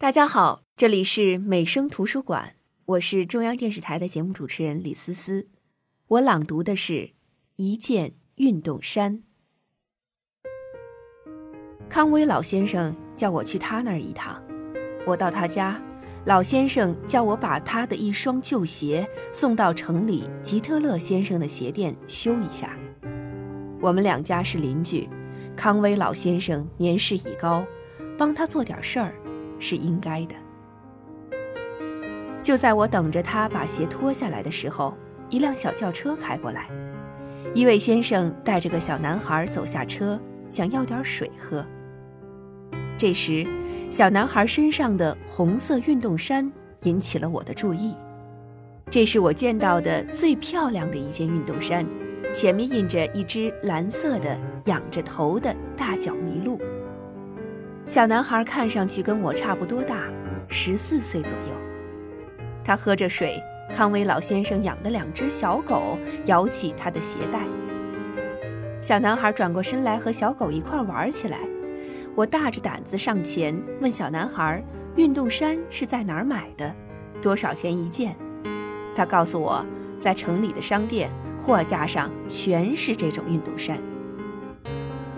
大家好，这里是美声图书馆，我是中央电视台的节目主持人李思思。我朗读的是《一件运动衫》。康威老先生叫我去他那儿一趟，我到他家，老先生叫我把他的一双旧鞋送到城里吉特勒先生的鞋店修一下。我们两家是邻居，康威老先生年事已高，帮他做点事儿。是应该的。就在我等着他把鞋脱下来的时候，一辆小轿车开过来，一位先生带着个小男孩走下车，想要点水喝。这时，小男孩身上的红色运动衫引起了我的注意。这是我见到的最漂亮的一件运动衫，前面印着一只蓝色的仰着头的大脚麋鹿。小男孩看上去跟我差不多大，十四岁左右。他喝着水，康威老先生养的两只小狗摇起他的鞋带。小男孩转过身来和小狗一块玩起来。我大着胆子上前问小男孩：“运动衫是在哪儿买的？多少钱一件？”他告诉我，在城里的商店货架上全是这种运动衫。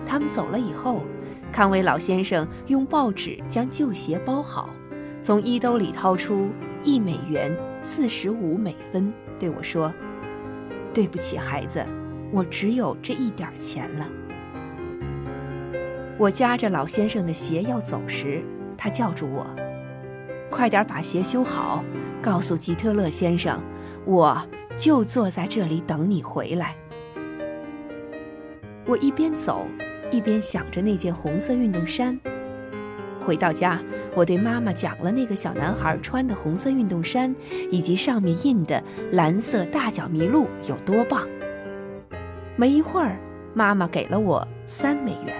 他们走了以后。康威老先生用报纸将旧鞋包好，从衣兜里掏出一美元四十五美分，对我说：“对不起，孩子，我只有这一点钱了。”我夹着老先生的鞋要走时，他叫住我：“快点把鞋修好，告诉吉特勒先生，我就坐在这里等你回来。”我一边走。一边想着那件红色运动衫，回到家，我对妈妈讲了那个小男孩穿的红色运动衫，以及上面印的蓝色大脚麋鹿有多棒。没一会儿，妈妈给了我三美元。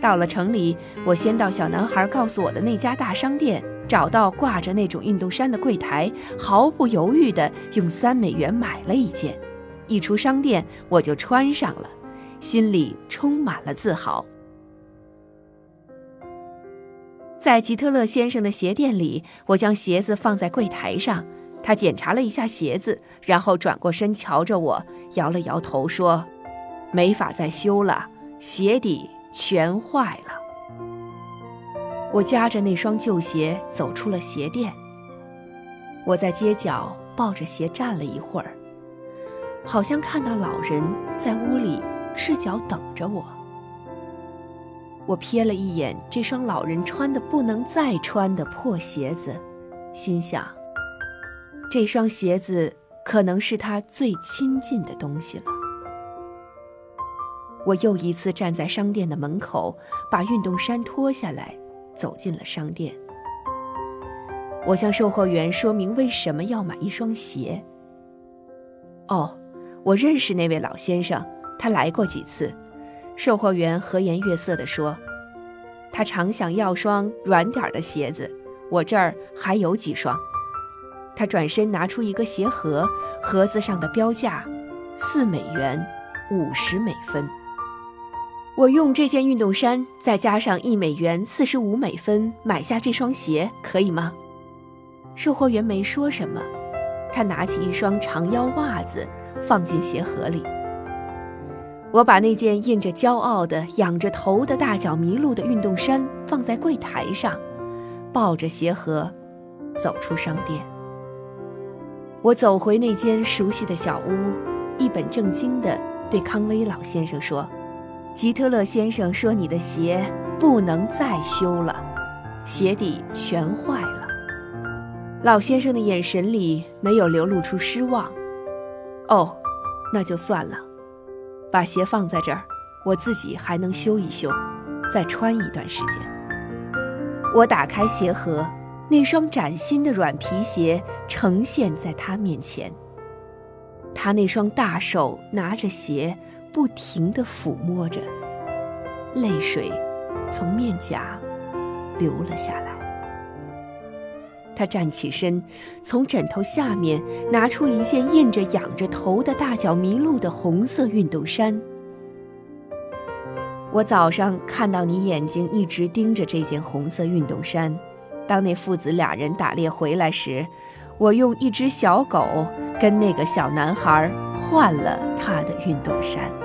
到了城里，我先到小男孩告诉我的那家大商店，找到挂着那种运动衫的柜台，毫不犹豫地用三美元买了一件。一出商店，我就穿上了。心里充满了自豪。在吉特勒先生的鞋店里，我将鞋子放在柜台上，他检查了一下鞋子，然后转过身瞧着我，摇了摇头说：“没法再修了，鞋底全坏了。”我夹着那双旧鞋走出了鞋店。我在街角抱着鞋站了一会儿，好像看到老人在屋里。赤脚等着我。我瞥了一眼这双老人穿的不能再穿的破鞋子，心想：这双鞋子可能是他最亲近的东西了。我又一次站在商店的门口，把运动衫脱下来，走进了商店。我向售货员说明为什么要买一双鞋。哦，我认识那位老先生。他来过几次，售货员和颜悦色地说：“他常想要双软点的鞋子，我这儿还有几双。”他转身拿出一个鞋盒，盒子上的标价四美元五十美分。我用这件运动衫再加上一美元四十五美分买下这双鞋，可以吗？售货员没说什么，他拿起一双长腰袜子放进鞋盒里。我把那件印着骄傲的、仰着头的大脚麋鹿的运动衫放在柜台上，抱着鞋盒走出商店。我走回那间熟悉的小屋，一本正经地对康威老先生说：“吉特勒先生说你的鞋不能再修了，鞋底全坏了。”老先生的眼神里没有流露出失望。哦，那就算了。把鞋放在这儿，我自己还能修一修，再穿一段时间。我打开鞋盒，那双崭新的软皮鞋呈现在他面前。他那双大手拿着鞋，不停地抚摸着，泪水从面颊流了下来。他站起身，从枕头下面拿出一件印着仰着头的大脚麋鹿的红色运动衫。我早上看到你眼睛一直盯着这件红色运动衫，当那父子俩人打猎回来时，我用一只小狗跟那个小男孩换了他的运动衫。